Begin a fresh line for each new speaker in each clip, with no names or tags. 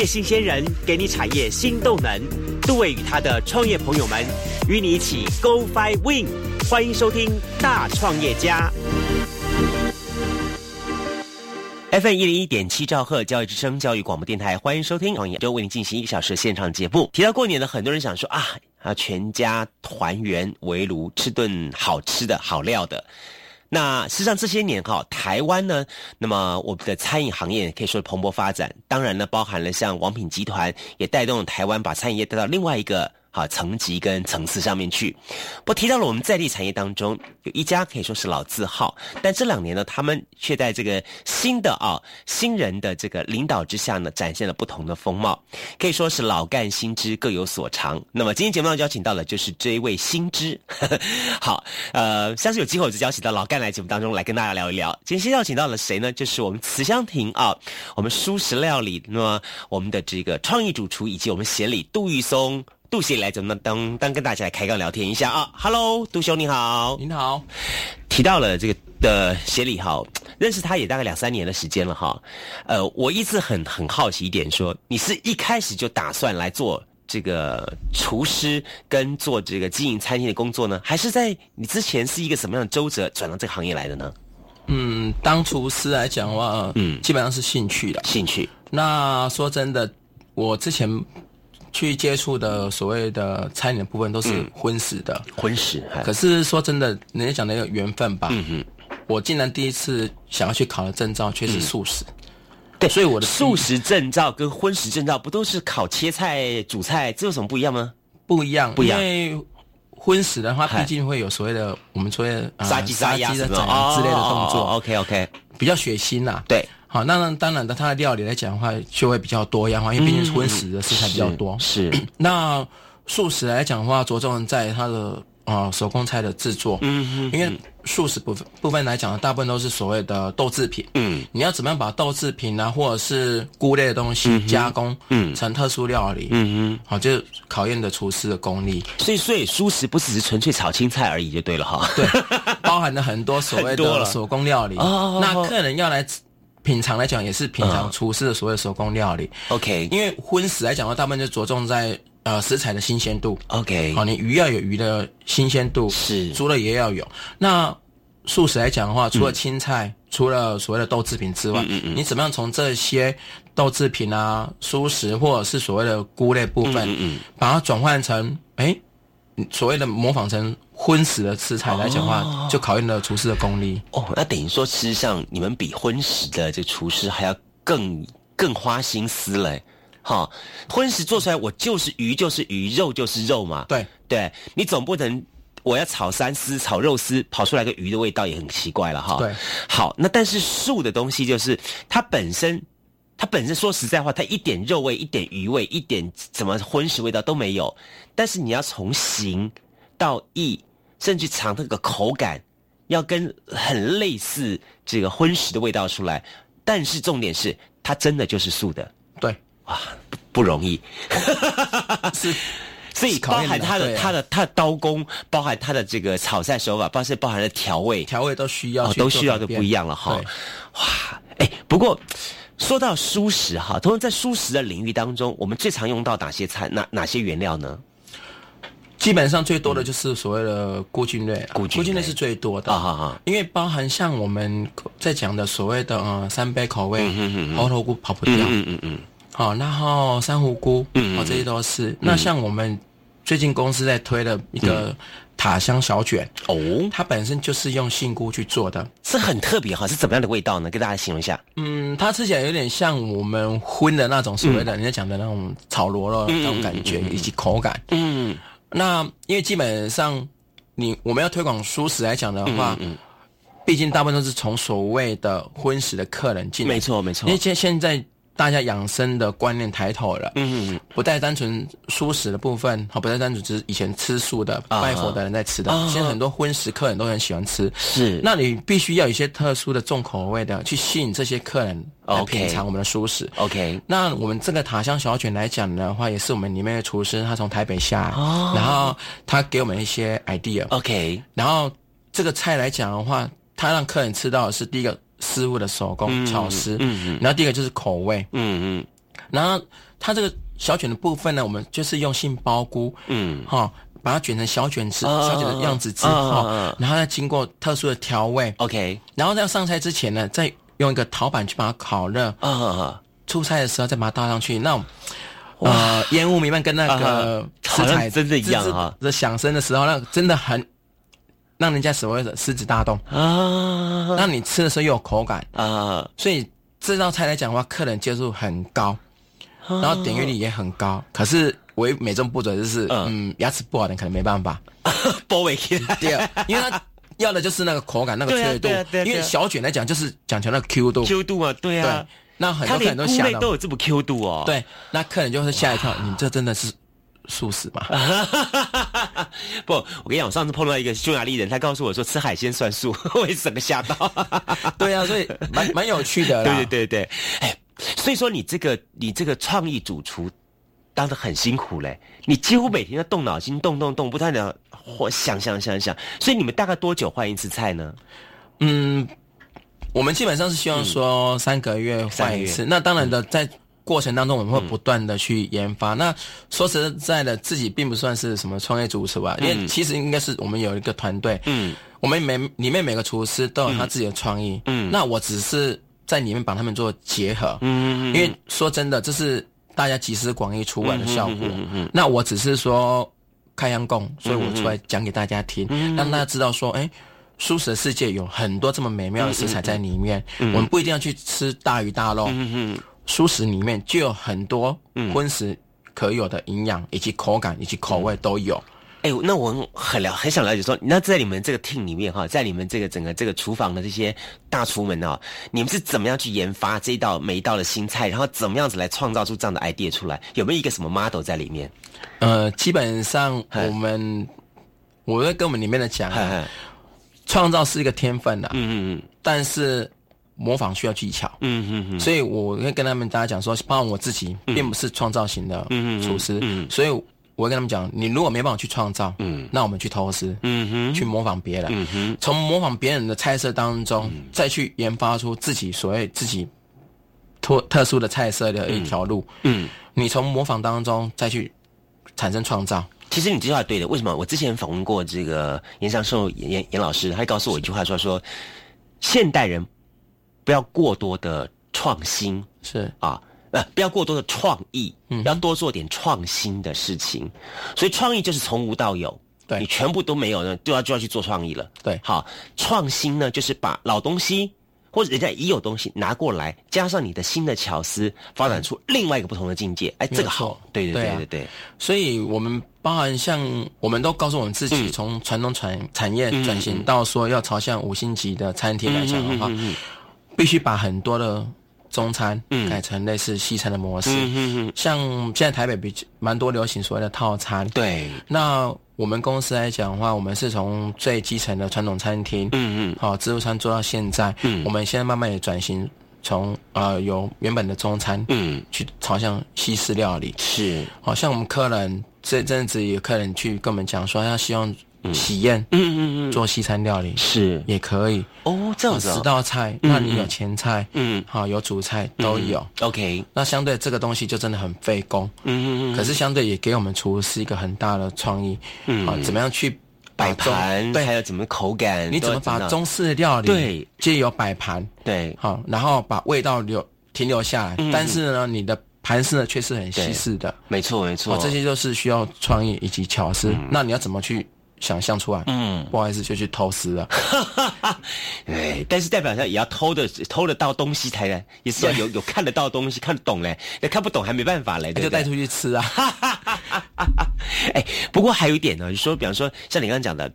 业新鲜人给你产业新动能。杜伟与他的创业朋友们与你一起 Go Fly Win。欢迎收听《大创业家》。FM 一零一点七兆赫教育之声教育广播电台，欢迎收听创业周为您进行一个小时的现场节目。提到过年呢，很多人想说啊啊，全家团圆围炉吃顿好吃的好料的。那实际上这些年哈，台湾呢，那么我们的餐饮行业可以说蓬勃发展。当然呢，包含了像王品集团，也带动了台湾把餐饮业带到另外一个。好，层级跟层次上面去。我提到了我们在地产业当中有一家可以说是老字号，但这两年呢，他们却在这个新的啊新人的这个领导之下呢，展现了不同的风貌，可以说是老干新知各有所长。那么今天节目当中邀请到的就是这一位新知。好，呃，下次有机会我就邀请到老干来节目当中来跟大家聊一聊。今天先邀请到了谁呢？就是我们慈香亭啊，我们舒食料理，那么我们的这个创意主厨以及我们协理杜玉松。杜协来怎么当当跟大家来开个聊天一下啊？Hello，杜兄你好，
您好。
提到了这个的协理哈，认识他也大概两三年的时间了哈。呃，我一直很很好奇一点，说你是一开始就打算来做这个厨师跟做这个经营餐厅的工作呢，还是在你之前是一个什么样的周折转到这个行业来的呢？
嗯，当厨师来讲的话，嗯，基本上是兴趣的，
兴趣。
那说真的，我之前。去接触的所谓的餐饮的部分都是荤食的，
荤食。
可是说真的，人家讲的一个缘分吧。嗯哼，我竟然第一次想要去考的证照却是素食。
对，所以我的素食证照跟荤食证照不都是烤切菜、煮菜，这有什么不一样吗？
不一样，
不一样。
因为荤食的话，毕竟会有所谓的我们所谓的
杀鸡、杀鸭
之类的动作。
OK OK，
比较血腥呐。
对。
好，那当然的，它的料理来讲的话，就会比较多样化，因为毕竟是荤食的食材比较多。
是，
那素食来讲的话，着重在它的啊手工菜的制作。嗯嗯。因为素食部分部分来讲，大部分都是所谓的豆制品。嗯。你要怎么样把豆制品啊，或者是菇类的东西加工，嗯，成特殊料理？嗯嗯。好，就考验的厨师的功力。
所以，所以素食不只是纯粹炒青菜而已，就对了哈。
对，包含了很多所谓的 手工料理。哦。那客人要来。品尝来讲也是品尝厨师的所谓手工料理
，OK。
因为荤食来讲的话，大部分就着重在呃食材的新鲜度
，OK。
好，你鱼要有鱼的新鲜度，
是。
猪的也要有。那素食来讲的话，除了青菜，除了所谓的豆制品之外，你怎么样从这些豆制品啊、蔬食或者是所谓的菇类部分，把它转换成哎所谓的模仿成。荤食的食材来讲话，就考验了厨师的功力。
哦，那等于说，实上你们比荤食的这厨师还要更更花心思嘞。哈，荤食做出来，我就是鱼就是鱼，肉就是肉嘛。
对，
对你总不能我要炒三丝、炒肉丝，跑出来个鱼的味道也很奇怪了哈。
对，
好，那但是素的东西就是它本身，它本身说实在话，它一点肉味、一点鱼味、一点什么荤食味道都没有。但是你要从形到意。甚至尝那个口感，要跟很类似这个荤食的味道出来，但是重点是它真的就是素的，
对，
哇，不容易，是，所以包含它的它的它的刀工，包含它的这个炒菜手法，包括包含的调味，
调味都需要，
都需要就不一样了哈，哇，哎，不过说到蔬食哈，通常在蔬食的领域当中，我们最常用到哪些菜，哪哪些原料呢？
基本上最多的就是所谓的菇菌类，菇菌类是最多的。啊，因为包含像我们在讲的所谓的呃三杯口味，猴头菇跑不掉，嗯嗯嗯，好，然后珊瑚菇，嗯，这些都是。那像我们最近公司在推的一个塔香小卷，哦，它本身就是用杏菇去做的，
是很特别哈，是怎么样的味道呢？跟大家形容一下。
嗯，它吃起来有点像我们荤的那种所谓的人家讲的那种炒螺肉那种感觉以及口感，嗯。那因为基本上，你我们要推广素食来讲的话，毕竟大部分都是从所谓的荤食的客人进，
没错没错。
因为现现在。大家养生的观念抬头了，嗯嗯，不再单纯素食的部分，好，不再单纯只是以前吃素的拜佛的人在吃的，现在很多荤食客人都很喜欢吃，
是，
那你必须要有一些特殊的重口味的去吸引这些客人来品尝我们的素食。
OK，
那我们这个塔香小卷来讲的话，也是我们里面的厨师他从台北下来，然后他给我们一些 idea。
OK，
然后这个菜来讲的话，他让客人吃到的是第一个。师傅的手工巧思，嗯嗯，然后第一个就是口味，嗯嗯，然后它这个小卷的部分呢，我们就是用杏鲍菇，嗯，哈，把它卷成小卷子、小卷的样子之后，然后再经过特殊的调味
，OK，
然后在上菜之前呢，再用一个陶板去把它烤热，啊，出菜的时候再把它倒上去，那种。呃，烟雾弥漫，跟那个
食材真的一样哈。
这响声的时候，那真的很让人家所谓的狮子大动啊。让你吃的时候又有口感啊，所以这道菜来讲的话，客人接受很高，然后点阅率也很高。可是唯美中不足就是，嗯，牙齿不好的可能没办法。
波尾 对，
因为他要的就是那个口感，那个脆度。因为小卷来讲，就是讲求那个 Q 度
，Q 度啊，对啊。
那很多客人都想
都有这么 Q 度哦。
对，那客人就会吓一跳，你这真的是素食嘛？
不，我跟你讲，我上次碰到一个匈牙利人，他告诉我说吃海鲜算素，我也整个吓到。
对啊，所以蛮蛮有趣的。
对对对对，哎，所以说你这个你这个创意主厨当的很辛苦嘞，你几乎每天要动脑筋，动动动，不断的或想想想想。所以你们大概多久换一次菜呢？嗯。
我们基本上是希望说三个月换一次。那当然的，在过程当中我们会不断的去研发。那说实在的，自己并不算是什么创业主厨吧，因为其实应该是我们有一个团队。嗯，我们每里面每个厨师都有他自己的创意。嗯，那我只是在里面把他们做结合。嗯嗯因为说真的，这是大家集思广益出来的效果。嗯嗯。那我只是说开阳供，所以我出来讲给大家听，让大家知道说，哎。素食世界有很多这么美妙的食材在里面，我们不一定要去吃大鱼大肉。素食里面就有很多荤食可有的营养，以及口感以及口味都有。
哎，那我很了很想了解说，那在你们这个 team 里面哈，在你们这个整个这个厨房的这些大厨们哦，你们是怎么样去研发这一道每一道的新菜，然后怎么样子来创造出这样的 idea 出来？有没有一个什么 model 在里面？
呃，基本上我们我在跟我们里面的讲。创造是一个天分的，嗯嗯嗯，但是模仿需要技巧，嗯嗯嗯，所以我会跟他们大家讲说，包括我自己，并不是创造型的厨师，嗯，所以我会跟他们讲，你如果没办法去创造，嗯，那我们去偷师，嗯哼，去模仿别人，嗯哼，从模仿别人的菜色当中，再去研发出自己所谓自己特特殊的菜色的一条路，嗯，你从模仿当中再去产生创造。
其实你这句话对的，为什么？我之前访问过这个严长寿严严严老师，他告诉我一句话，说说现代人不要过多的创新，
是
啊，呃，不要过多的创意，嗯，要多做点创新的事情。所以创意就是从无到有，
对
你全部都没有呢，就要就要去做创意了。
对，
好，创新呢，就是把老东西。或者人家已有东西拿过来，加上你的新的巧思，发展出另外一个不同的境界。哎，这个好，对对对对对。
所以，我们包含像我们都告诉我们自己，从传统产产业转型到说要朝向五星级的餐厅来讲的话，必须把很多的中餐改成类似西餐的模式。像现在台北比蛮多流行所谓的套餐。
对，
那。我们公司来讲的话，我们是从最基层的传统餐厅，嗯嗯，好自助餐做到现在，嗯，我们现在慢慢也转型，从呃由原本的中餐，嗯，去朝向西式料理，
是，
好像我们客人这阵子有客人去跟我们讲说，他希望。喜宴，嗯嗯嗯，做西餐料理
是。
也可以。
哦，这样子
十道菜，那你有前菜，嗯，好有主菜都有
，OK，
那相对这个东西就真的很费工，嗯嗯嗯，可是相对也给我们厨师一个很大的创意，嗯，好怎么样去
摆盘，
对，
还有怎么口感，
你怎么把中式料理
对。
借由摆盘，
对，
好，然后把味道留停留下来，但是呢，你的盘式呢却是很西式的，
没错没错，
这些都是需要创意以及巧思，那你要怎么去？想象出来，嗯，不好意思，就去偷师了。
哎，但是代表上也要偷的，偷得到东西才能，也是要有有看得到东西，看得懂嘞。那看不懂还没办法嘞，
就带出去吃啊。
哎，不过还有一点呢，你说，比方说，像你刚刚讲的，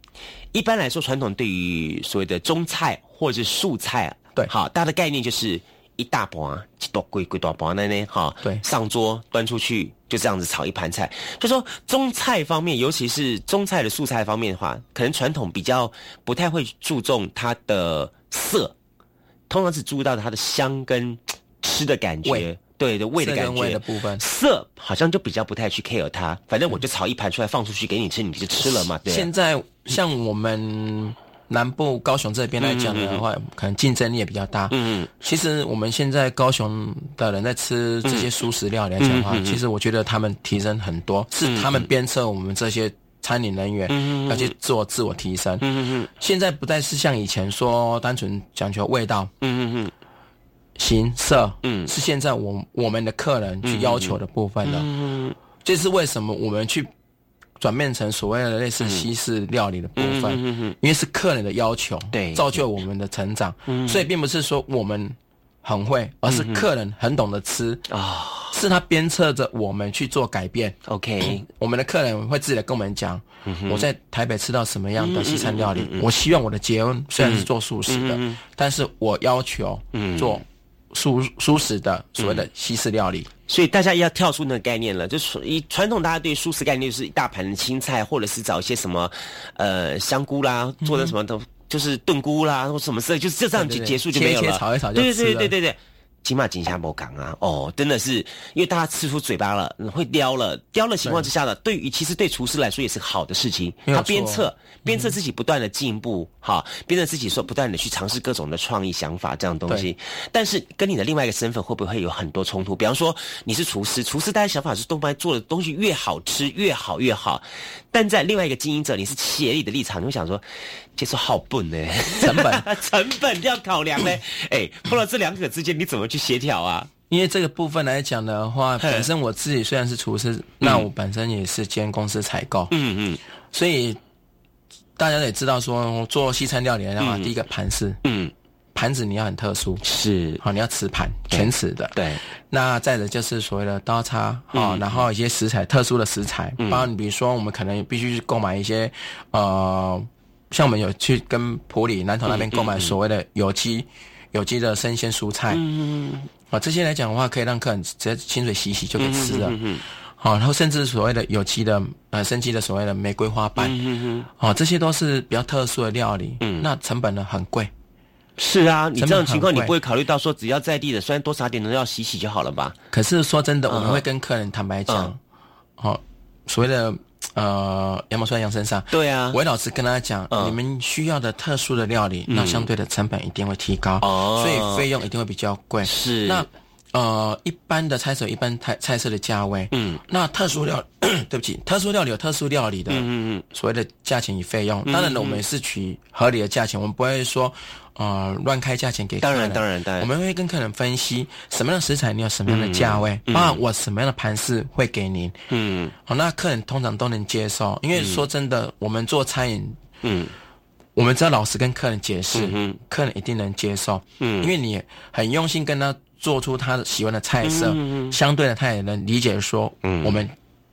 一般来说，传统对于所谓的中菜或者是素菜，
对，
好，大家的概念就是。一大盘，几多贵贵多盘的呢？哈，
对，
上桌端出去，就这样子炒一盘菜。就说中菜方面，尤其是中菜的素菜方面的话，可能传统比较不太会注重它的色，通常只注意到它的香跟吃的感觉，对的味的感觉
的部分。
色好像就比较不太去 care 它，反正我就炒一盘出来放出去给你吃，你就吃了嘛。对。
现在像我们。南部高雄这边来讲的话，可能竞争力也比较大。嗯，其实我们现在高雄的人在吃这些素食料理来讲的话，其实我觉得他们提升很多，是他们鞭策我们这些餐饮人员要去做自我提升。嗯嗯现在不再是像以前说单纯讲求味道。嗯嗯嗯，形色。嗯，是现在我我们的客人去要求的部分了。嗯嗯，这是为什么我们去。转变成所谓的类似西式料理的部分，因为是客人的要求，
对，
造就我们的成长，所以并不是说我们很会，而是客人很懂得吃啊，是他鞭策着我们去做改变。
OK，
我们的客人会自己来跟我们讲，我在台北吃到什么样的西餐料理，我希望我的结婚虽然是做素食的，但是我要求做。素素食的所谓的西式料理，
所以大家要跳出那个概念了。就是以传统大家对素食概念，就是一大盘的青菜，或者是找一些什么呃香菇啦，做的什么都就是炖菇啦，或什么之类，就是就这样就结束就没有了。
炒一炒就
对对对对对对。起码井下某港啊，哦，真的是因为大家吃出嘴巴了，会叼了，叼了情况之下呢，对于其实对厨师来说也是好的事情。他鞭策鞭策自己不断的进步，哈，鞭策自己说不断的去尝试各种的创意想法这样东西。但是跟你的另外一个身份会不会有很多冲突？比方说你是厨师，厨师大家想法是动脉做的东西越好吃越好越好，但在另外一个经营者，你是企业里的立场，你会想说。接受好笨呢，
成本
成本要考量呢。哎，碰到这两者之间，你怎么去协调啊？
因为这个部分来讲的话，本身我自己虽然是厨师，那我本身也是兼公司采购。嗯嗯，所以大家也知道说，做西餐料理的话，第一个盘式，嗯，盘子你要很特殊，
是
好，你要瓷盘，全瓷的。
对。
那再者就是所谓的刀叉啊，然后一些食材，特殊的食材，包括你比如说，我们可能必须去购买一些呃。像我们有去跟普里南投那边购买所谓的有机、有机的生鲜蔬菜，嗯啊，这些来讲的话，可以让客人直接清水洗洗就可以吃了。好，然后甚至所谓的有机的呃生机的所谓的玫瑰花瓣，嗯嗯啊，这些都是比较特殊的料理。嗯，那成本呢很贵。
是啊，你这种情况你不会考虑到说只要在地的，虽然多撒点，农药洗洗就好了吧？
可是说真的，我们会跟客人坦白讲，好，所谓的。呃，羊毛出在羊身上。
对啊，
韦老师跟他讲，你们需要的特殊的料理，那相对的成本一定会提高，所以费用一定会比较贵。
是。
那呃，一般的菜色，一般菜菜色的价位，嗯，那特殊料，对不起，特殊料理有特殊料理的，嗯嗯，所谓的价钱与费用，当然了，我们是取合理的价钱，我们不会说。呃，乱开价钱给
当然当然当然，
我们会跟客人分析什么样的食材你有什么样的价位，包括我什么样的盘式会给您。嗯，好，那客人通常都能接受，因为说真的，我们做餐饮，嗯，我们只要老实跟客人解释，嗯，客人一定能接受。嗯，因为你很用心跟他做出他喜欢的菜色，嗯相对的他也能理解说，嗯，我们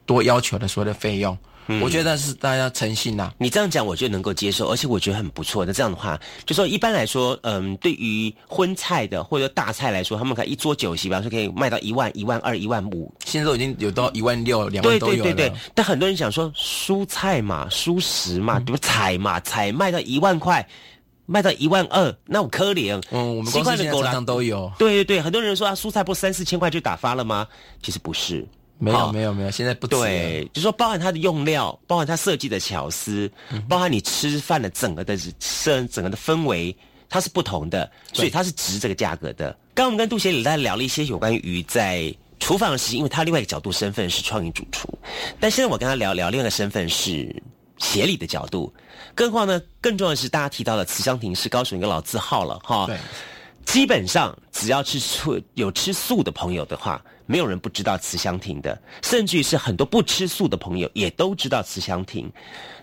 多要求的所有的费用。嗯我觉得是大家诚信呐。
你这样讲，我就能够接受，而且我觉得很不错。那这样的话，就说一般来说，嗯，对于荤菜的或者大菜来说，他们可以一桌酒席，比方说可以卖到一万、一万二、一万五，
现在都已经有到一万六、两万都有
对对对对。但很多人想说，蔬菜嘛、蔬食嘛，对不？菜嘛，菜卖到一万块，卖到一万二，那我可怜。
嗯，我们公司狗上都有。
对对对，很多人说啊，蔬菜不三四千块就打发了吗？其实不是。
没有没有没有，现在不
对，就说包含它的用料，包含它设计的巧思，包含你吃饭的整个的整整个的氛围，它是不同的，所以它是值这个价格的。刚刚我们跟杜协理在聊了一些有关于在厨房的事情，因为他另外一个角度身份是创意主厨，但现在我跟他聊聊另外一个身份是协理的角度。更何况呢，更重要的是大家提到的慈香亭是高雄一个老字号了哈。
对，
基本上只要吃素有吃素的朋友的话。没有人不知道慈香亭的，甚至于是很多不吃素的朋友也都知道慈香亭。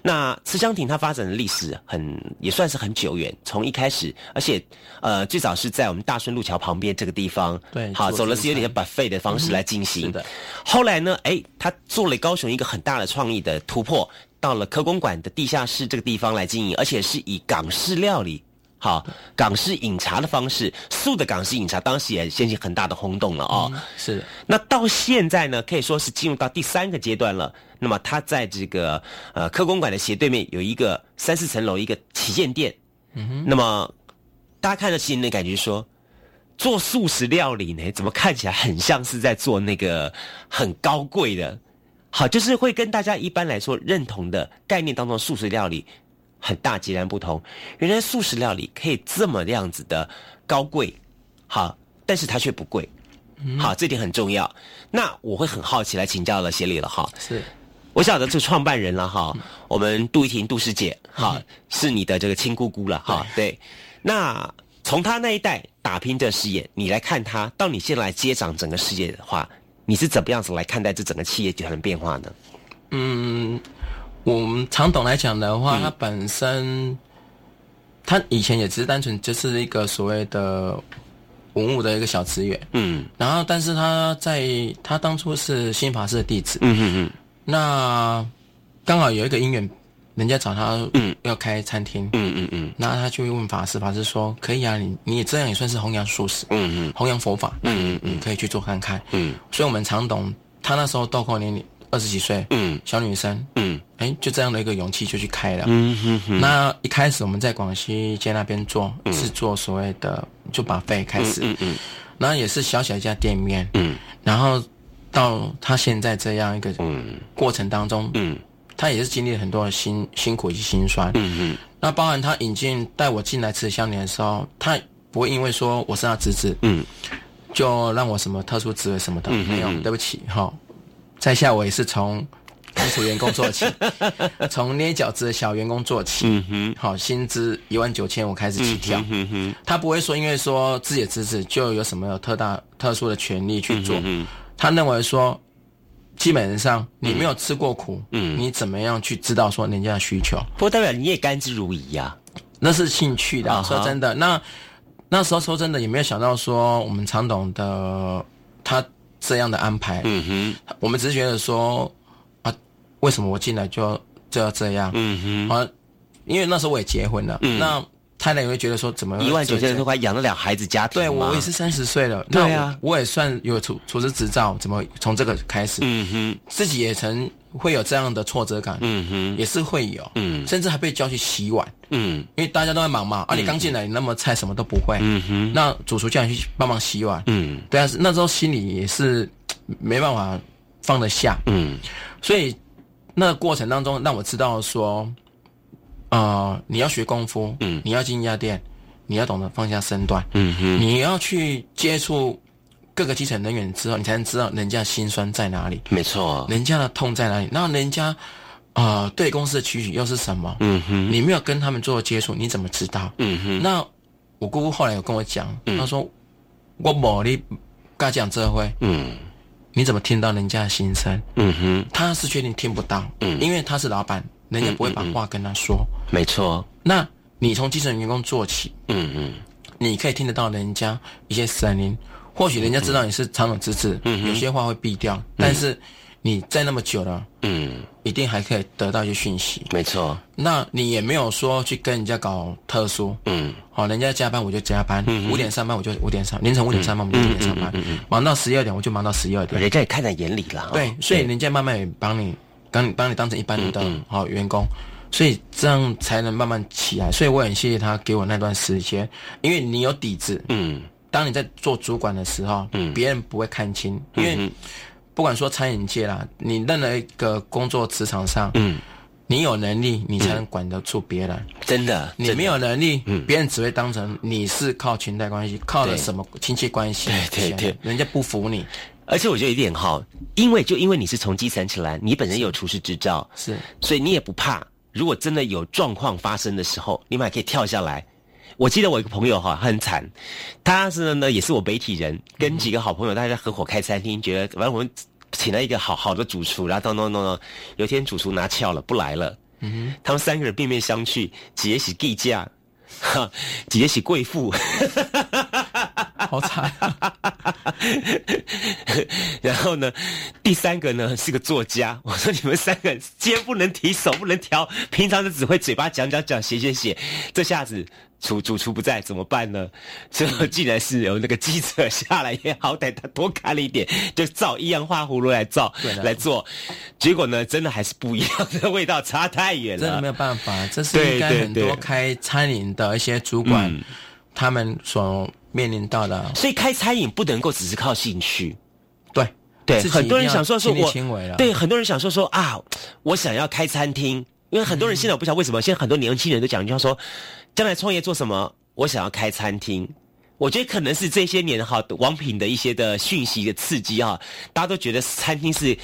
那慈香亭它发展的历史很也算是很久远，从一开始，而且呃最早是在我们大顺路桥旁边这个地方，
对，
好走的是有点把废的方式来进行
的。
后来呢，哎，他做了高雄一个很大的创意的突破，到了科公馆的地下室这个地方来经营，而且是以港式料理。好，港式饮茶的方式，素的港式饮茶当时也掀起很大的轰动了哦。
是，
那到现在呢，可以说是进入到第三个阶段了。那么，它在这个呃科公馆的斜对面有一个三四层楼一个旗舰店。嗯哼。那么，大家看着新的感觉说，做素食料理呢，怎么看起来很像是在做那个很高贵的？好，就是会跟大家一般来说认同的概念当中素食料理。很大截然不同。原来素食料理可以这么样子的高贵，好，但是它却不贵，好，这点很重要。那我会很好奇来请教了协理了哈。
是。
我晓得这创办人了哈，我们杜怡婷杜师姐哈，是你的这个亲姑姑了哈。对，那从她那一代打拼的事业，你来看她，到你现在来接掌整个事业的话，你是怎么样子来看待这整个企业集团的变化呢？
嗯，我们常董来讲的话，他本身他以前也只是单纯就是一个所谓的文物的一个小职员，嗯，然后但是他在他当初是新法师的弟子，嗯嗯嗯。那刚好有一个姻缘，人家找他要开餐厅，嗯嗯嗯，那他就问法师，法师说可以啊，你你也这样也算是弘扬素食，嗯嗯，弘扬佛法，嗯嗯嗯，可以去做看看，嗯，所以我们常懂，他那时候豆蔻年龄二十几岁，嗯，小女生，嗯，哎，就这样的一个勇气就去开了，嗯哼哼。那一开始我们在广西街那边做，是做所谓的就把费开始，嗯嗯，然后也是小小一家店面，嗯，然后。到他现在这样一个过程当中，嗯，他也是经历了很多辛辛苦以及辛酸，嗯嗯。那包含他引进带我进来吃香年的时候，他不会因为说我是他侄子，嗯，就让我什么特殊职位什么的，没有，对不起哈。在下我也是从基础员工做起，从捏饺子的小员工做起，嗯哼，好，薪资一万九千我开始起跳，嗯哼。他不会说因为说自己的侄子就有什么有特大特殊的权利去做，嗯。他认为说，基本上你没有吃过苦，嗯，你怎么样去知道说人家的需求？
不过代表你也甘之如饴呀，
那是兴趣的。说真的，那那时候说真的也没有想到说我们常董的他这样的安排，嗯哼，我们只是觉得说啊，为什么我进来就就要这样？嗯哼，啊，因为那时候我也结婚了，嗯那。太太也会觉得说，怎么
一万九千多块养得了孩子家庭
对我也是三十岁了，对啊，我也算有厨厨师执照，怎么从这个开始？嗯哼，自己也曾会有这样的挫折感，嗯哼，也是会有，嗯，甚至还被叫去洗碗，嗯，因为大家都在忙嘛，啊，你刚进来，你那么菜什么都不会，嗯哼，那主厨叫你去帮忙洗碗，嗯，对啊，那时候心里也是没办法放得下，嗯，所以那个过程当中让我知道说。啊，你要学功夫，嗯，你要进一家店，你要懂得放下身段，嗯哼，你要去接触各个基层人员之后，你才能知道人家心酸在哪里，
没错，
人家的痛在哪里，那人家啊对公司的期许又是什么？嗯哼，你没有跟他们做接触，你怎么知道？嗯哼，那我姑姑后来有跟我讲，她说我某你刚讲这会，嗯，你怎么听到人家的心声？嗯哼，他是确定听不到，嗯，因为他是老板。人家不会把话跟他说，
没错。
那你从基层员工做起，嗯嗯，你可以听得到人家一些声音，或许人家知道你是长总之子，嗯有些话会避掉，但是你在那么久了，嗯，一定还可以得到一些讯息，
没错。
那你也没有说去跟人家搞特殊，嗯，好，人家加班我就加班，五点上班我就五点上，凌晨五点上班我就五点上班，忙到十二点我就忙到十二点，
人家也看在眼里了，
对，所以人家慢慢也帮你。帮你帮你当成一般的好员工，所以这样才能慢慢起来。所以我很谢谢他给我那段时间，因为你有底子。嗯，当你在做主管的时候，嗯，别人不会看清，因为不管说餐饮界啦，你任何一个工作职场上，嗯，你有能力，你才能管得住别人。
真的，
你没有能力，嗯，别人只会当成你是靠裙带关系，靠的什么亲戚关系，
对对对，
人家不服你。
而且我觉得一点哈，因为就因为你是从基层起来，你本身有厨师执照，
是，
所以你也不怕。如果真的有状况发生的时候，你们还可以跳下来。我记得我一个朋友哈很惨，他是呢也是我北体人，跟几个好朋友大家合伙开餐厅，觉得反正我们请了一个好好的主厨，然后咚咚咚咚，有天主厨拿翘了不来了，嗯哼，他们三个人面面相觑，姐是地价，哈，姐是贵妇。
好惨，
然后呢，第三个呢是个作家。我说你们三个肩不能提，手不能挑，平常就只会嘴巴讲讲讲，写写写。这下子主主厨不在怎么办呢？最后竟然是由那个记者下来，也好歹他多看了一点，就照一样画葫芦来照来做。结果呢，真的还是不一样，的味道差太远了。
真的没有办法，这是应该很多开餐饮的一些主管他们所。面临到的，
所以开餐饮不能够只是靠兴趣，
对
对，很多人想说说我，对很多人想说说啊，我想要开餐厅，因为很多人现在我不晓得为什么，现在很多年轻人都讲一句话说，将来创业做什么？我想要开餐厅。我觉得可能是这些年哈王品的一些的讯息的刺激哈，大家都觉得餐厅是，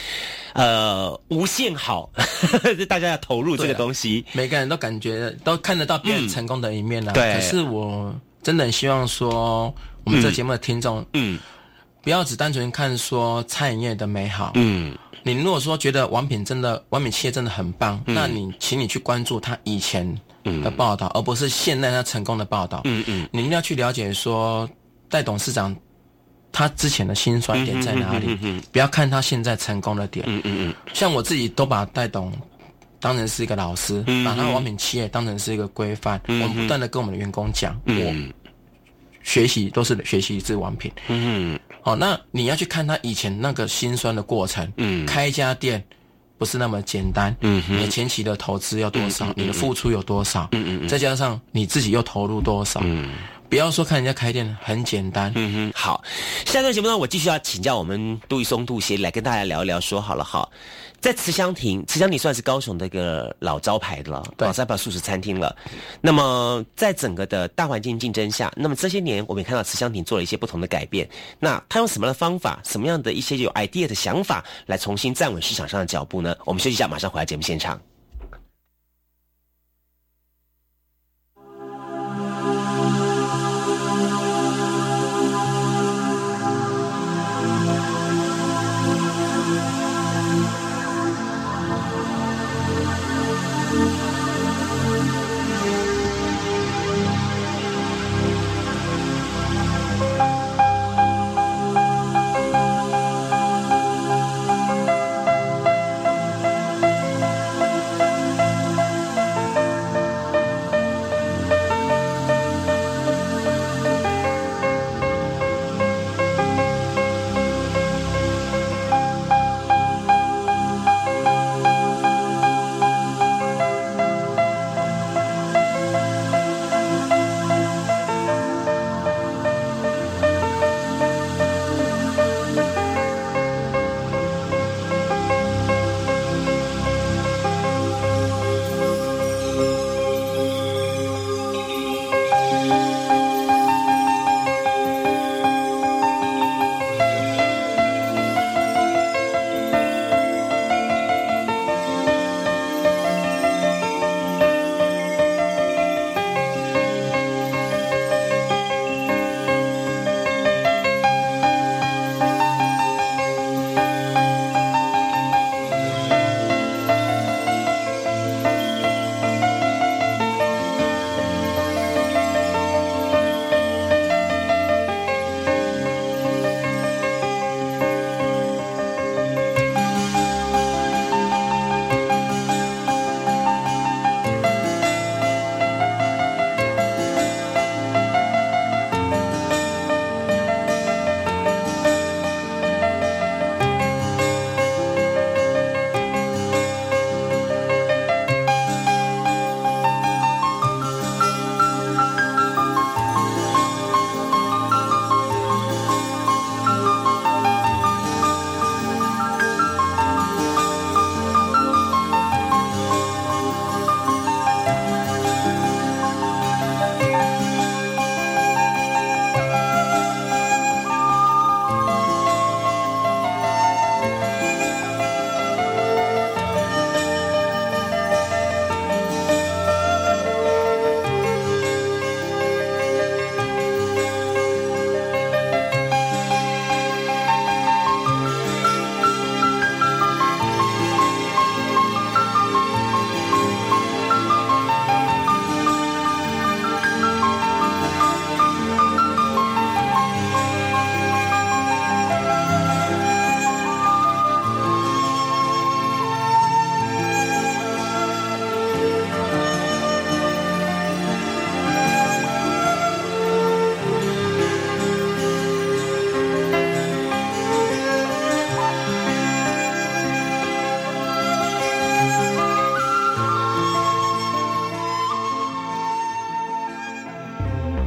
呃，无限好，大家要投入这个东西。
每个人都感觉都看得到别人成功的一面了。对。可是我真的很希望说，我们这节目的听众，嗯，不要只单纯看说餐饮业的美好。嗯。你如果说觉得王品真的王品企业真的很棒，那你请你去关注他以前。的报道，而不是现在他成功的报道。嗯嗯，你一定要去了解说，戴董事长他之前的辛酸点在哪里？嗯不要看他现在成功的点。嗯嗯嗯，像我自己都把戴董当成是一个老师，把他王品企业当成是一个规范。我们不断的跟我们的员工讲，我学习都是学习自王品。嗯，好，那你要去看他以前那个辛酸的过程。嗯，开一家店。不是那么简单，嗯，你前期的投资要多少？你的付出有多少？嗯嗯，再加上你自己又投入多少？嗯，不要说看人家开店很简单，嗯
哼。好，下段节目呢，我继续要请教我们杜玉松杜协来跟大家聊一聊，说好了哈。在慈香亭，慈香亭算是高雄的一个老招牌了，老三宝素食餐厅了。那么，在整个的大环境竞争下，那么这些年我们也看到慈香亭做了一些不同的改变。那他用什么样的方法，什么样的一些有 idea 的想法，来重新站稳市场上的脚步呢？我们休息一下，马上回来节目现场。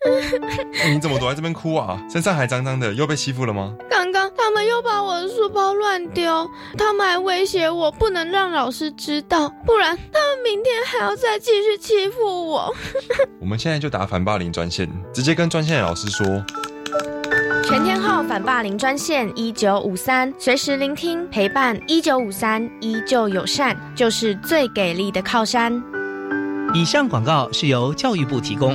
你怎么躲在这边哭啊？身上还脏脏的，又被欺负了吗？
刚刚他们又把我的书包乱丢，他们还威胁我不能让老师知道，不然他们明天还要再继续欺负我。
我们现在就打反霸凌专线，直接跟专线的老师说。
全天候反霸凌专线一九五三，随时聆听陪伴。一九五三依旧友善，就是最给力的靠山。
以上广告是由教育部提供。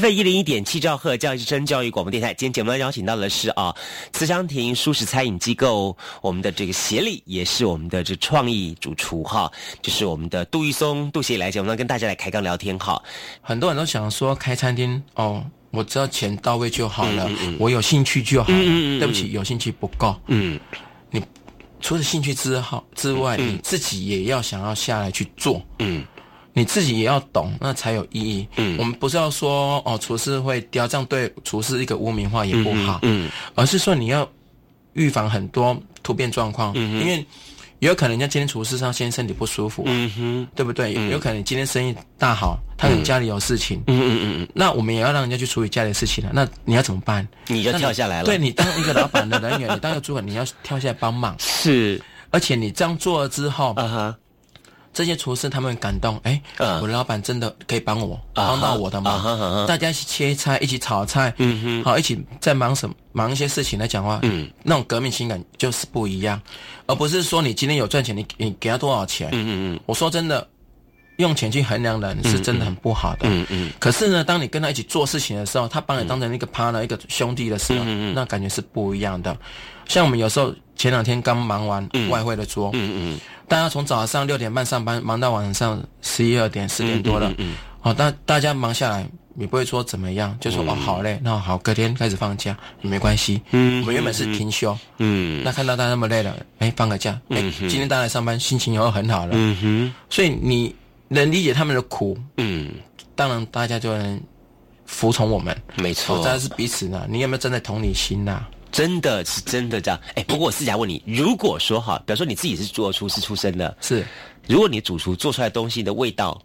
F 一零一点七兆赫教育之声教育广播电台，今天节目呢邀请到的是啊，慈祥亭舒适餐饮机构，我们的这个协力也是我们的这创意主厨哈，就是我们的杜玉松杜协理来讲，我们跟大家来开杠聊天哈。
很多人都想说开餐厅哦，我只要钱到位就好了，我有兴趣就好了。对不起，有兴趣不够。嗯，你除了兴趣之好之外，你自己也要想要下来去做。嗯。你自己也要懂，那才有意义。嗯，我们不是要说哦，厨师会刁，这样对厨师一个污名化也不好。嗯，而是说你要预防很多突变状况。嗯因为有可能人家今天厨师上先身体不舒服。嗯哼，对不对？有可能今天生意大好，他可能家里有事情。嗯嗯嗯嗯。那我们也要让人家去处理家里的事情了。那你要怎么办？
你就跳下来了。
对你当一个老板的人员，你当一个主管，你要跳下来帮忙。
是，
而且你这样做了之后，啊哈。这些厨师他们感动，哎，我的老板真的可以帮我，帮到我的忙。大家一起切菜，一起炒菜，嗯哼，好，一起在忙什么，忙一些事情来讲话，嗯，那种革命情感就是不一样，而不是说你今天有赚钱，你你给他多少钱，嗯嗯嗯。我说真的，用钱去衡量人是真的很不好的，嗯嗯。可是呢，当你跟他一起做事情的时候，他把你当成一个 partner，一个兄弟的时候，那感觉是不一样的。像我们有时候前两天刚忙完外汇的桌，嗯嗯。大家从早上六点半上班，忙到晚上十一二点、十点多了。嗯，好，大大家忙下来，你不会说怎么样，就说哦好累，那好，隔天开始放假，没关系。嗯，我们原本是停休。嗯，那看到大家那么累了，哎，放个假。哎，今天大家来上班，心情又很好了。嗯哼，所以你能理解他们的苦。嗯，当然大家就能服从我们。
没错，
大家是彼此呢。你有没有站在同理心呐？
真的是真的这样，哎，不过我私下问你，如果说哈，比如说你自己是做厨师出身的，
是，
如果你主厨做出来东西的味道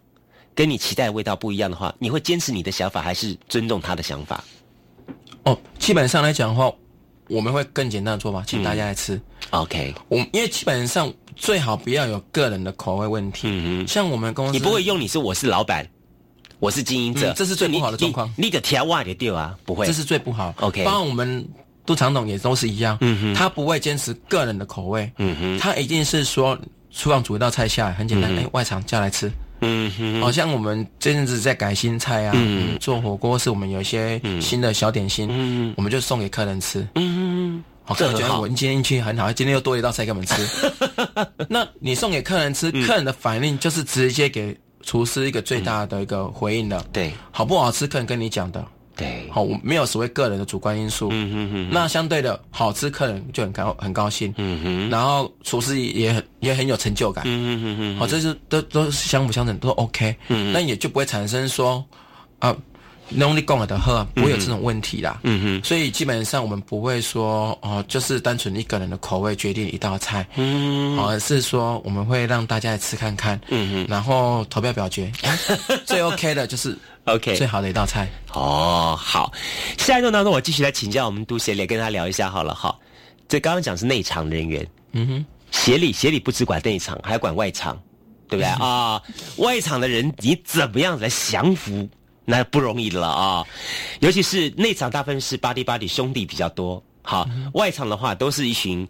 跟你期待的味道不一样的话，你会坚持你的想法，还是尊重他的想法？
哦，基本上来讲的话，我们会更简单的做法，请大家来吃。
OK，
我因为基本上最好不要有个人的口味问题。嗯嗯，像我们公司，
你不会用你是我是老板，我是经营者，
这是最不好的状况。
你个调瓦的丢啊，不会，
这是最不好。
OK，
包括我们。杜长董也都是一样，嗯哼，他不会坚持个人的口味，嗯哼，他一定是说厨房煮一道菜下来很简单，哎，外场叫来吃，嗯哼，好像我们这阵子在改新菜啊，嗯做火锅是我们有一些新的小点心，嗯。我们就送给客人吃，嗯哼，客人觉得我今天运气很好，今天又多一道菜给我们吃，那你送给客人吃，客人的反应就是直接给厨师一个最大的一个回应的，
对，
好不好吃，客人跟你讲的。
对，
好，我没有所谓个人的主观因素。嗯哼哼。那相对的，好吃，客人就很高很高兴。嗯哼。然后厨师也很也很有成就感。嗯哼哼哼。好，这是都都是相辅相成，都 OK。嗯。那也就不会产生说啊，only 供了的喝，不会有这种问题啦。嗯哼。所以基本上我们不会说哦，就是单纯一个人的口味决定一道菜。嗯。而是说我们会让大家来吃看看。嗯哼。然后投票表决，最 OK 的就是。
OK，
最好的一道菜
哦。好，下一段当中，我继续来请教我们杜协理，跟他聊一下好了。哈，这刚刚讲是内场人员，嗯哼，协理协理不只管内场，还管外场，对不对 啊？外场的人你怎么样来降服？那不容易的了啊。尤其是内场大部分是巴蒂巴蒂兄弟比较多，好，外场的话都是一群。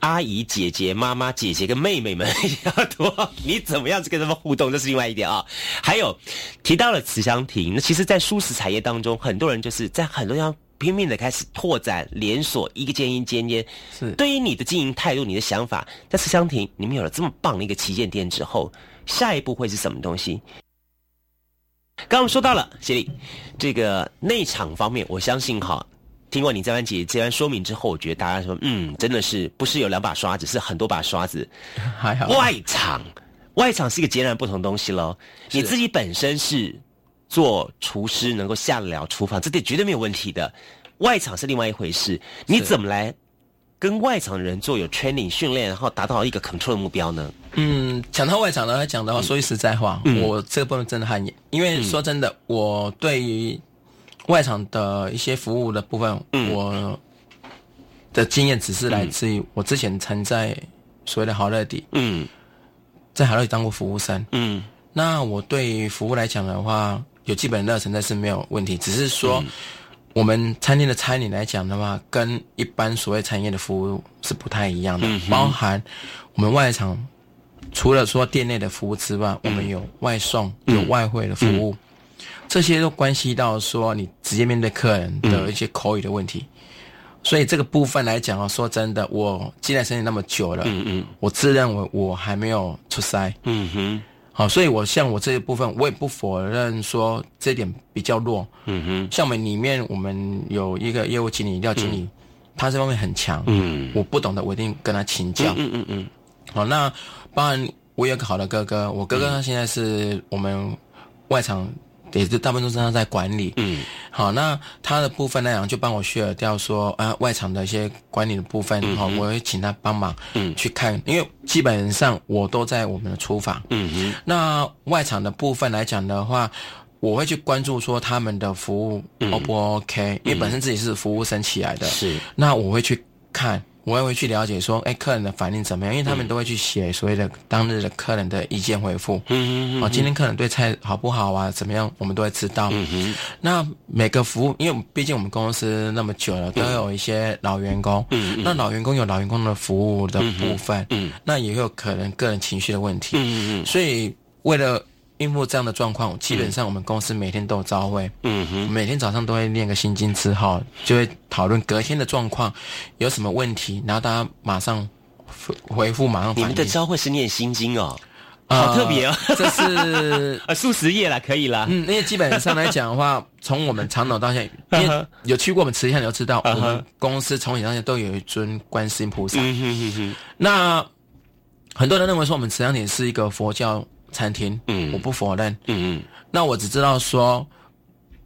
阿姨、姐姐、妈妈、姐姐跟妹妹们 要多，你怎么样子跟他们互动？这是另外一点啊。还有提到了慈祥亭，那其实，在舒适产业当中，很多人就是在很多地方拼命的开始拓展连锁，一个接一间间。
是
对于你的经营态度、你的想法，在慈祥亭，你们有了这么棒的一个旗舰店之后，下一步会是什么东西？刚刚说到了，谢丽，这个内场方面，我相信哈。听过你这番解这番说明之后，我觉得大家说，嗯，真的是不是有两把刷子，是很多把刷子。
还好。
外场，外场是一个截然不同东西喽。你自己本身是做厨师，能够下得了厨房，这点绝对没有问题的。外场是另外一回事，你怎么来跟外场的人做有 training 训练，然后达到一个 control 的目标呢？
嗯，讲到外场来讲的话，说句实在话，我这个部分真的很，因为说真的，我对于。外场的一些服务的部分，我的经验只是来自于我之前曾在所谓的好乐迪，嗯，在好乐迪当过服务生，嗯，那我对于服务来讲的话，有基本热忱那是没有问题，只是说我们餐厅的餐饮来讲的话，跟一般所谓餐饮的服务是不太一样的，包含我们外场除了说店内的服务之外，我们有外送、有外汇的服务。这些都关系到说你直接面对客人的一些口语的问题。所以这个部分来讲啊，说真的，我进来生意那么久了，嗯嗯，我自认为我还没有出塞，嗯哼，好，所以我像我这一部分，我也不否认说这点比较弱，嗯哼，像我们里面我们有一个业务经理、廖经理，他这方面很强，嗯，我不懂的我一定跟他请教，嗯嗯嗯，好，那当然我有个好的哥哥，我哥哥他现在是我们外场。也是大部分都是他在管理，嗯，好，那他的部分来讲，就帮我削掉说啊外场的一些管理的部分，好，我会请他帮忙，嗯，去看，因为基本上我都在我们的厨房，嗯哼，那外场的部分来讲的话，我会去关注说他们的服务 O 不 OK，因为本身自己是服务生起来的，是，那我会去看。我也会去了解说，哎，客人的反应怎么样？因为他们都会去写所谓的当日的客人的意见回复。嗯嗯哦，今天客人对菜好不好啊？怎么样？我们都会知道。嗯哼。那每个服务，因为毕竟我们公司那么久了，都有一些老员工。嗯嗯。那老员工有老员工的服务的部分。嗯。那也有可能个人情绪的问题。嗯嗯嗯。所以为了。应付这样的状况，基本上我们公司每天都有朝会，嗯哼，每天早上都会念个心经之后，就会讨论隔天的状况有什么问题，然后大家马上回复，马上。
你们的朝会是念心经哦，好特别哦，
这是
呃 数十页了，可以了。
嗯，因为基本上来讲的话，从我们长岛到现在，因为 有去过我们慈善，你就知道我们公司从以前到现在都有一尊观世音菩萨。嗯哼哼哼。那很多人认为说我们慈善点是一个佛教。餐厅，嗯，我不否认，嗯嗯，那我只知道说，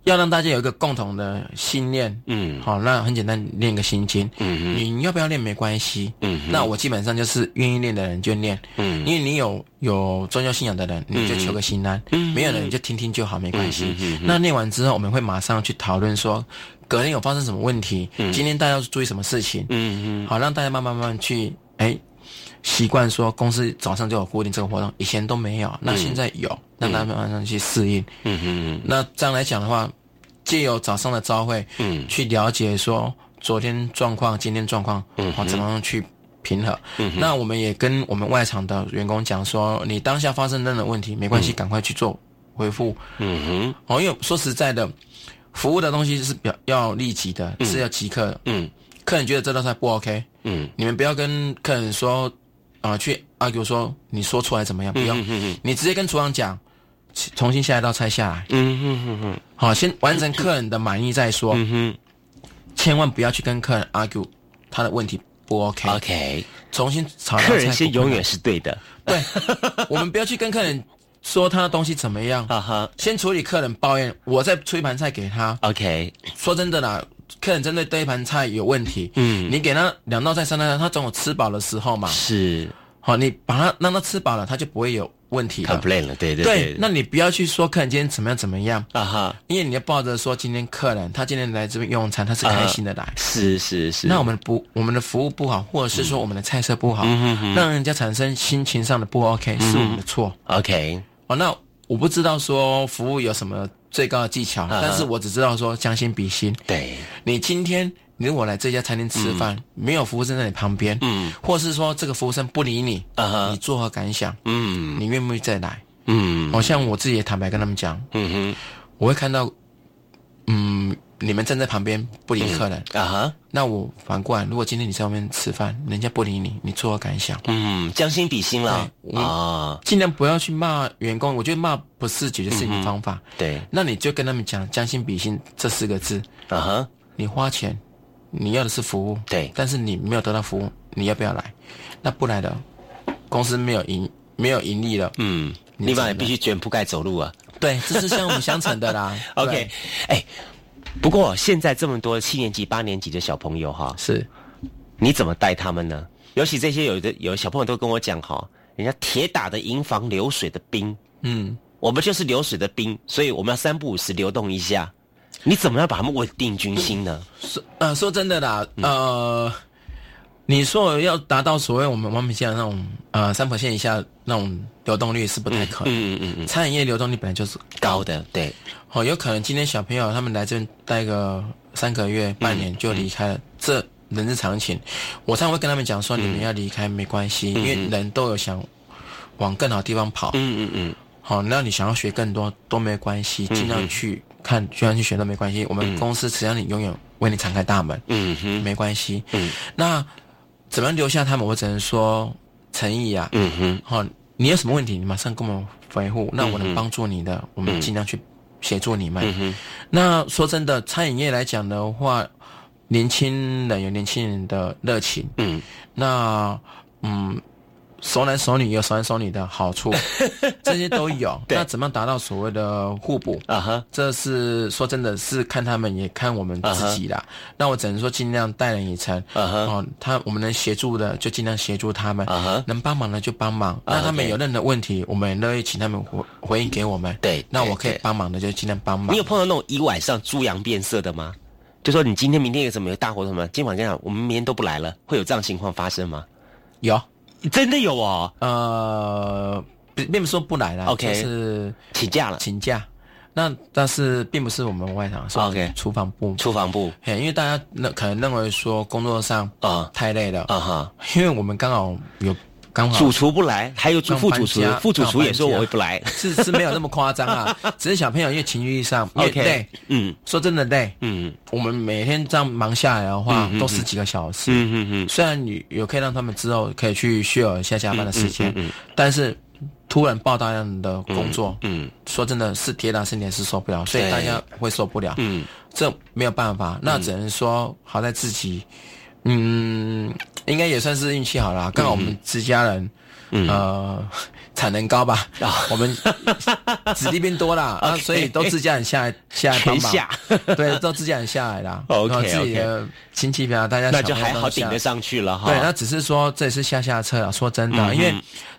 要让大家有一个共同的信念，嗯，好，那很简单，练个心经，嗯嗯，你要不要练没关系，嗯，那我基本上就是愿意练的人就练，嗯，因为你有有宗教信仰的人，你就求个心安，嗯，没有人你就听听就好，没关系，嗯。那练完之后，我们会马上去讨论说，隔天有发生什么问题，嗯，今天大家要注意什么事情，嗯嗯，好，让大家慢慢慢慢去，哎。习惯说公司早上就有固定这个活动，以前都没有，那现在有，让他们慢慢去适应。嗯嗯那这样来讲的话，借由早上的朝会，嗯，去了解说昨天状况、今天状况，嗯，好怎么样去平衡。嗯那我们也跟我们外场的员工讲说，你当下发生任何问题没关系，赶快去做回复。嗯哼。哦，因为说实在的，服务的东西是比较要立即的，是要即刻。嗯。客人觉得这道菜不 OK，嗯，你们不要跟客人说。啊，去 argue 说你说出来怎么样？不用，你直接跟厨房讲，重新下一道菜下来。嗯哼哼哼，好，先完成客人的满意再说。嗯哼，千万不要去跟客人 argue 他的问题不 OK。
OK，
重新炒。
客人先永远是对的。
对，我们不要去跟客人说他的东西怎么样。哈哈，先处理客人抱怨，我再出一盘菜给他。
OK，
说真的啦。客人针对这一盘菜有问题，嗯，你给他两道菜、三道菜，他总有吃饱的时候嘛。
是，
好，你把他让他吃饱了，他就不会有问题了。
complain 了，对对对。
那你不要去说客人今天怎么样怎么样啊哈，因为你要抱着说今天客人他今天来这边用餐，他是开心的来。
是是是。
那我们不，我们的服务不好，或者是说我们的菜色不好，让人家产生心情上的不 OK，是我们的错。
OK。
哦，那我不知道说服务有什么。最高的技巧，但是我只知道说将心比心。
对，
你今天你如果来这家餐厅吃饭，没有服务生在你旁边，嗯，或是说这个服务生不理你，啊你作何感想？嗯，你愿不愿意再来？嗯，好像我自己也坦白跟他们讲，嗯哼，我会看到，嗯。你们站在旁边不理客人啊哈，那我反过来，如果今天你在外面吃饭，人家不理你，你作何感想？
嗯，将心比心了啊，
尽量不要去骂员工，我觉得骂不是解决事情的方法。
对，
那你就跟他们讲“将心比心”这四个字啊哈，你花钱，你要的是服务，
对，
但是你没有得到服务，你要不要来？那不来的，公司没有盈没有盈利了，嗯，
你反而必须卷铺盖走路啊。
对，这是相辅相成的啦。
OK，哎。不过现在这么多七年级、八年级的小朋友哈，
是，
你怎么带他们呢？尤其这些有的有小朋友都跟我讲哈，人家铁打的营房流水的兵，嗯，我们就是流水的兵，所以我们要三不五时流动一下。你怎么样把他们稳定军心呢？
说呃，说真的啦，呃。你说要达到所谓我们完美线的那种呃三百线以下那种流动率是不太可能。嗯嗯嗯嗯。餐饮业流动率本来就是
高的，对。
好，有可能今天小朋友他们来这边待个三个月、半年就离开了，这人之常情。我常常会跟他们讲说，你们要离开没关系，因为人都有想往更好地方跑。嗯嗯嗯。好，那你想要学更多都没关系，尽量去看，尽量去学都没关系。我们公司只要你永远为你敞开大门，嗯哼，没关系。嗯，那怎么留下他们？我只能说诚意啊，嗯哼。好，你有什么问题，你马上跟我们回复。那我能帮助你的，我们尽量去协助你们。嗯哼。那说真的，餐饮业来讲的话，年轻人有年轻人的热情。嗯，那嗯。熟男熟女有熟男熟女的好处，这些都有。那怎么样达到所谓的互补啊？哈，这是说真的是看他们也看我们自己啦。那我只能说尽量带人一程。哦，他我们能协助的就尽量协助他们。哈能帮忙的就帮忙。那他们有任何问题，我们乐意请他们回回应给我们。
对，
那我可以帮忙的就尽量帮忙。
你有碰到那种一晚上猪羊变色的吗？就说你今天明天有什么有大活动吗？今晚这样，我们明天都不来了，会有这样情况发生吗？
有。
真的有哦，
呃，并并不是说不来了
，OK，
是
请假了，
请假。那但是并不是我们外场
，OK，
厨房部，
厨房部，
因为大家那可能认为说工作上啊。太累了，啊哈，因为我们刚好有。
主厨不来，还有副主厨，副主厨也说我会不来，
是是没有那么夸张啊，只是小朋友因为情绪上累，嗯，说真的对，嗯，我们每天这样忙下来的话，都十几个小时，嗯嗯嗯，虽然你有可以让他们之后可以去 share 一下加班的时间，但是突然爆大量的工作，嗯，说真的是铁打身体是受不了，所以大家会受不了，嗯，这没有办法，那只能说好在自己。嗯，应该也算是运气好啦。刚好我们自家人，呃，产能高吧，我们子弟兵多啦，啊，所以都自家人下来下来帮忙。对，都自家人下来啦。
OK，
自己的亲戚啊，大家
那就还好顶得上去了哈。
对，那只是说这也是下下策啊。说真的，因为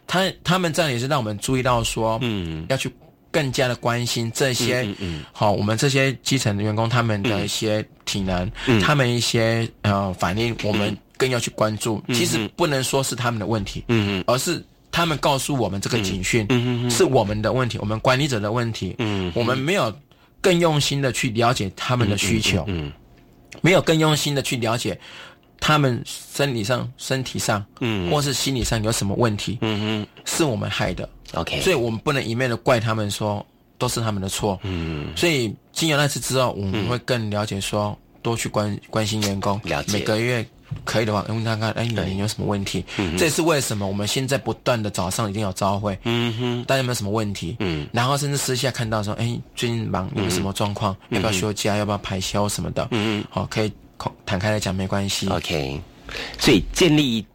他他们这样也是让我们注意到说，嗯，要去。更加的关心这些，好，我们这些基层的员工他们的一些体能，他们一些呃反应，我们更要去关注。其实不能说是他们的问题，嗯而是他们告诉我们这个警讯，嗯是我们的问题，我们管理者的问题。嗯我们没有更用心的去了解他们的需求，嗯没有更用心的去了解他们生理上、身体上，嗯。或是心理上有什么问题，嗯。是我们害的。
OK，
所以我们不能一面的怪他们说都是他们的错。嗯，所以经由那次之后，我们会更了解说，多去关关心员工，
了解
每个月可以的话，问他看，哎，你有什么问题？嗯，这也是为什么我们现在不断的早上一定要招会。嗯哼，大家有没有什么问题？嗯，然后甚至私下看到说，哎，最近忙，有什么状况？要不要休假？要不要排休什么的？嗯嗯，好，可以坦开来讲，没关系。
OK，所以建立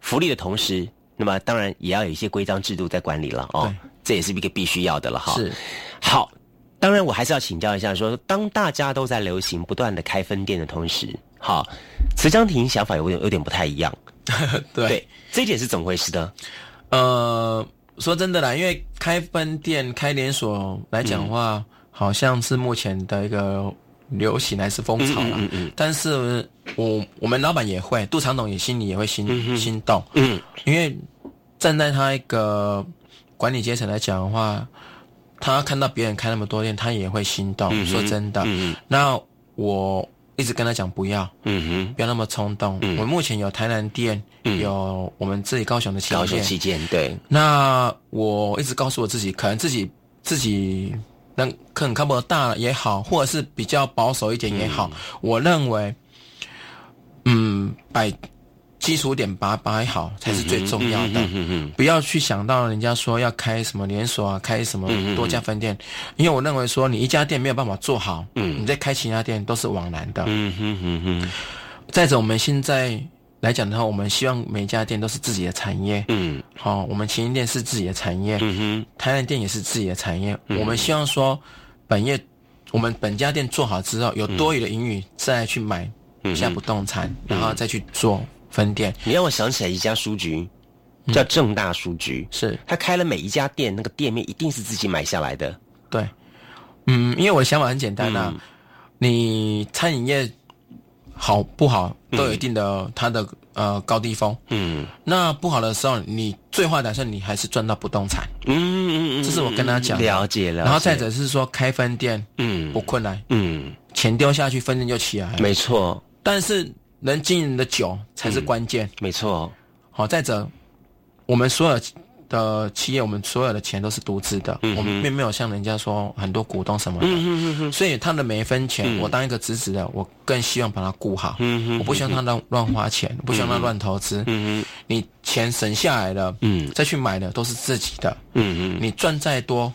福利的同时。那么当然也要有一些规章制度在管理了哦，这也是一个必须要的了哈。
是，
好，当然我还是要请教一下，说当大家都在流行不断的开分店的同时，好，慈江亭想法有点有点不太一样。
对，
这一点是怎么回事呢？
呃，说真的啦，因为开分店、开连锁来讲的话，好像是目前的一个。流行还是风潮了，但是我我们老板也会，杜长董也心里也会心心动，嗯，因为站在他一个管理阶层来讲的话，他看到别人开那么多店，他也会心动。说真的，那我一直跟他讲不要，嗯哼，不要那么冲动。我目前有台南店，有我们自己高雄的
高雄旗舰，对。
那我一直告诉我自己，可能自己自己。能可能看不大也好，或者是比较保守一点也好，我认为，嗯，摆基础点把摆好才是最重要的。不要去想到人家说要开什么连锁啊，开什么多家分店，因为我认为说你一家店没有办法做好，你再开其他店都是枉然的。嗯哼哼哼再者，我们现在。来讲的话，我们希望每家店都是自己的产业。嗯，好，我们旗舰店是自己的产业。嗯哼，台南店也是自己的产业。我们希望说，本业我们本家店做好之后，有多余的盈余再去买下不动产，然后再去做分店。
你让我想起来一家书局，叫正大书局。
是，
他开了每一家店，那个店面一定是自己买下来的。
对，嗯，因为我的想法很简单啊，你餐饮业。好不好都有一定的它的呃高低峰，嗯，那不好的时候，你最坏打算你还是赚到不动产，嗯嗯嗯，这是我跟他讲
了解了，
然后再者是说开分店，嗯，不困难，嗯，钱丢下去分店就起来，
没错，
但是能经营的久才是关键，
没错，
好，再者我们所有的企业，我们所有的钱都是独资的，我们并没有像人家说很多股东什么的，所以他的每一分钱，我当一个侄子的，我更希望把它顾好，我不希望他乱乱花钱，不希望他乱投资。你钱省下来了，再去买的都是自己的，你赚再多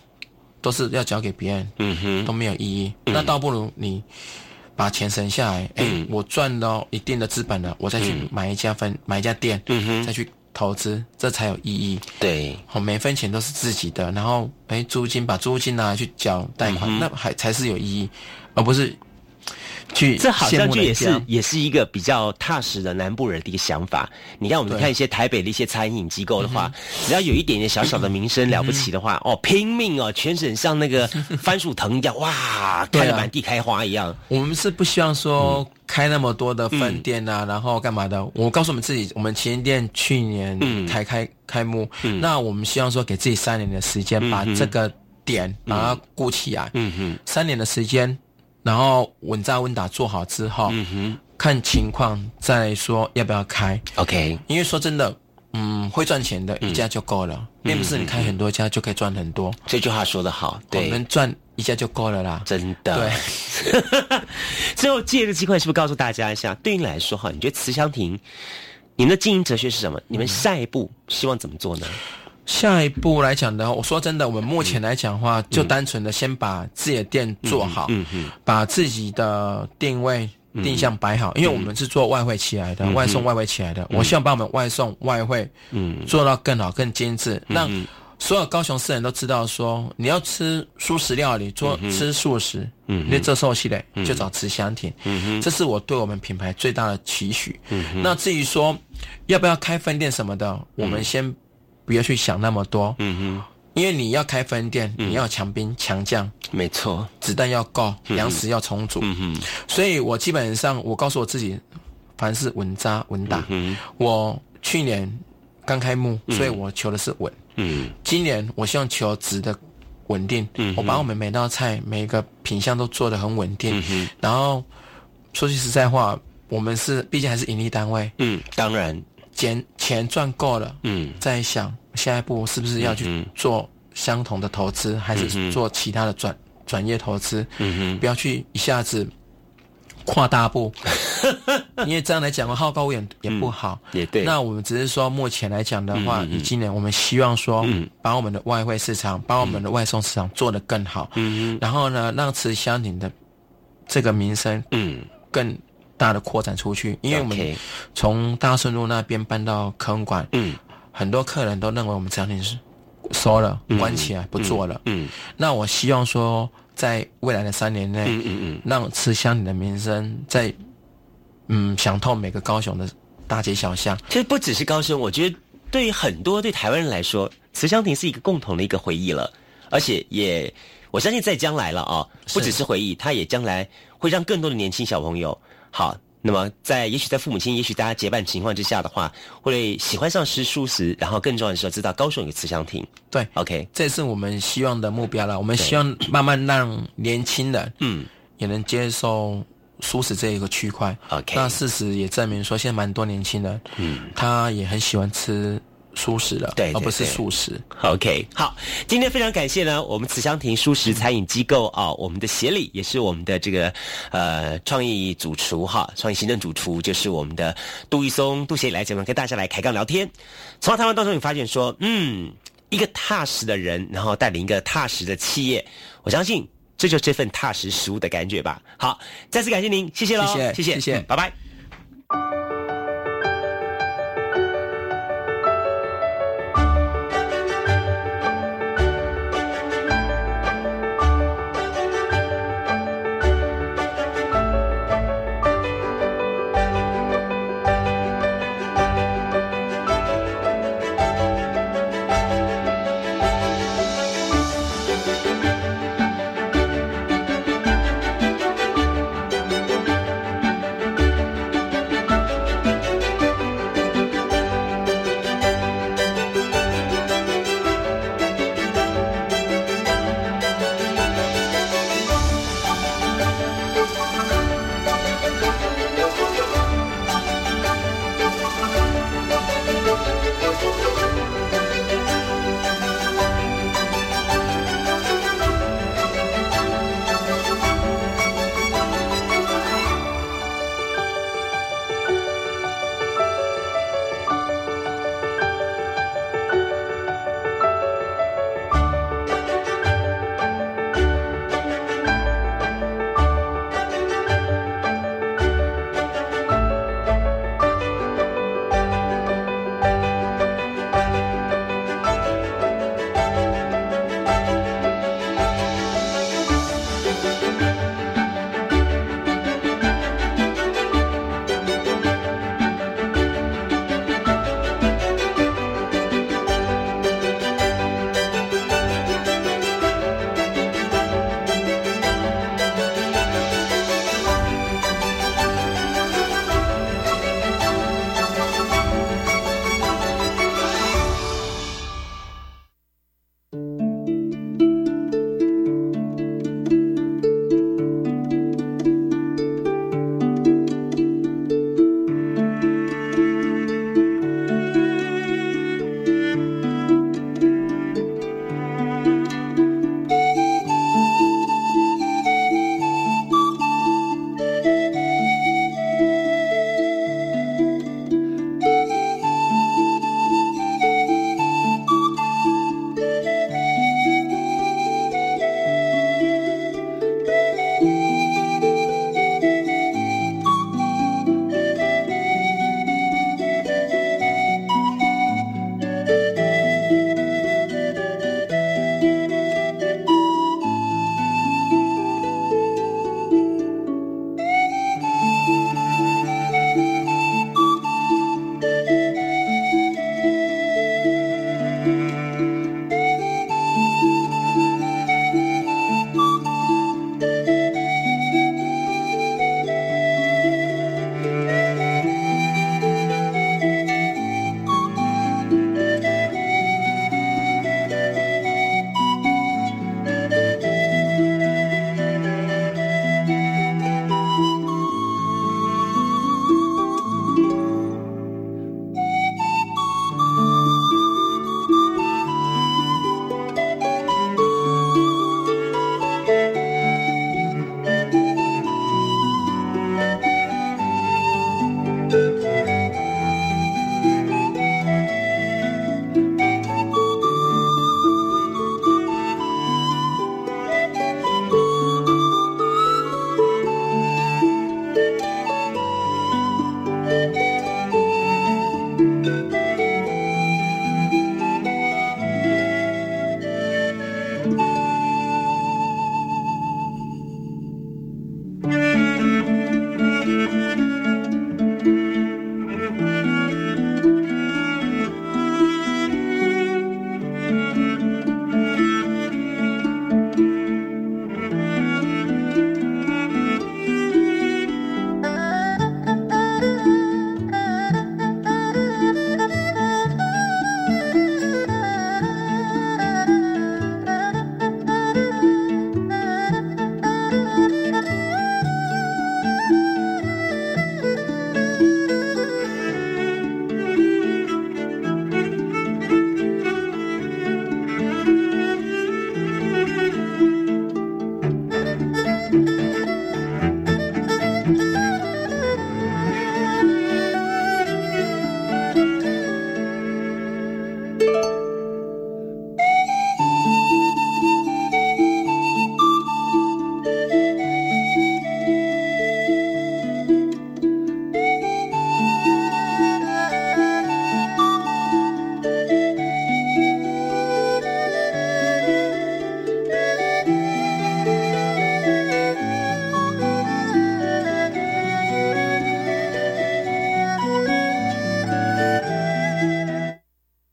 都是要交给别人，都没有意义。那倒不如你把钱省下来，哎，我赚到一定的资本了，我再去买一家分买一家店，再去。投资这才有意义，
对，
好每分钱都是自己的，然后哎租金把租金拿来去缴贷款，那还才是有意义，而不是去
这好像就也是也是一个比较踏实的南部人的一个想法。你看我们看一些台北的一些餐饮机构的话，只要有一点点小小的名声了不起的话，哦拼命哦，全省像那个 番薯藤一样，哇，开的满地开花一样。
我们是不希望说。开那么多的分店啊，然后干嘛的？我告诉我们自己，我们旗舰店去年才开开幕，那我们希望说给自己三年的时间，把这个点把它顾起来。嗯哼，三年的时间，然后稳扎稳打做好之后，嗯哼，看情况再说要不要开。
OK，
因为说真的。嗯，会赚钱的一家就够了，并不是你开很多家就可以赚很多。
这句话说的好，
我们赚一家就够了啦，
真的。
对，
最后借个机会，是不是告诉大家一下？对你来说，哈，你觉得慈祥亭，你们的经营哲学是什么？你们下一步希望怎么做呢？
下一步来讲的话，我说真的，我们目前来讲的话，就单纯的先把自己的店做好，嗯嗯，把自己的定位。定向摆好，因为我们是做外汇起来的，外送外汇起来的。我希望把我们外送外汇，嗯，做到更好、更精致，让所有高雄市人都知道说，你要吃素食料理，做吃素食，嗯，你这寿系列，就找慈祥亭，嗯这是我对我们品牌最大的期许。嗯。那至于说要不要开分店什么的，我们先不要去想那么多。嗯哼。因为你要开分店，你要强兵强将，
没错，
子弹要够，粮食要充足。嗯哼，所以我基本上我告诉我自己，凡是稳扎稳打。嗯我去年刚开幕，所以我求的是稳。嗯，今年我希望求值的稳定。嗯，我把我们每道菜每个品相都做得很稳定。嗯然后说句实在话，我们是毕竟还是盈利单位。
嗯，当然，
钱钱赚够了。嗯，再想。下一步是不是要去做相同的投资，还是做其他的转转业投资？嗯哼，不要去一下子跨大步，因为这样来讲的话，好高骛远也不好。
也对。
那我们只是说，目前来讲的话，以今年我们希望说，把我们的外汇市场，把我们的外送市场做得更好。嗯哼。然后呢，让慈祥你的这个名声，嗯，更大的扩展出去。因为我们从大顺路那边搬到科文馆，嗯。很多客人都认为我们餐厅是收了、关起来不做了。嗯，那我希望说，在未来的三年内，嗯嗯嗯，让吃香你的名声在嗯响透每个高雄的大街小巷。
其实不只是高雄，我觉得对于很多对台湾人来说，慈香亭是一个共同的一个回忆了。而且也我相信，在将来了啊，不只是回忆，它也将来会让更多的年轻小朋友好。那么，在也许在父母亲，也许大家结伴情况之下的话，会喜欢上吃素食，然后更重要的是知道高雄有慈祥亭。
对
，OK，
这是我们希望的目标了。我们希望慢慢让年轻人，嗯，也能接受素食这一个区块。
OK，
那事实也证明说，现在蛮多年轻人，嗯，他也很喜欢吃。舒适的，
对，
而不是素食。
OK，好，今天非常感谢呢，我们慈香亭舒食餐饮机构啊，我们的协理也是我们的这个呃创意主厨哈，创意行政主厨就是我们的杜玉松杜协理来节目跟大家来开杠聊天。从他们当中，你发现说，嗯，一个踏实的人，然后带领一个踏实的企业，我相信这就是这份踏实食物的感觉吧。好，再次感谢您，谢谢喽，
谢谢，谢谢，
拜拜。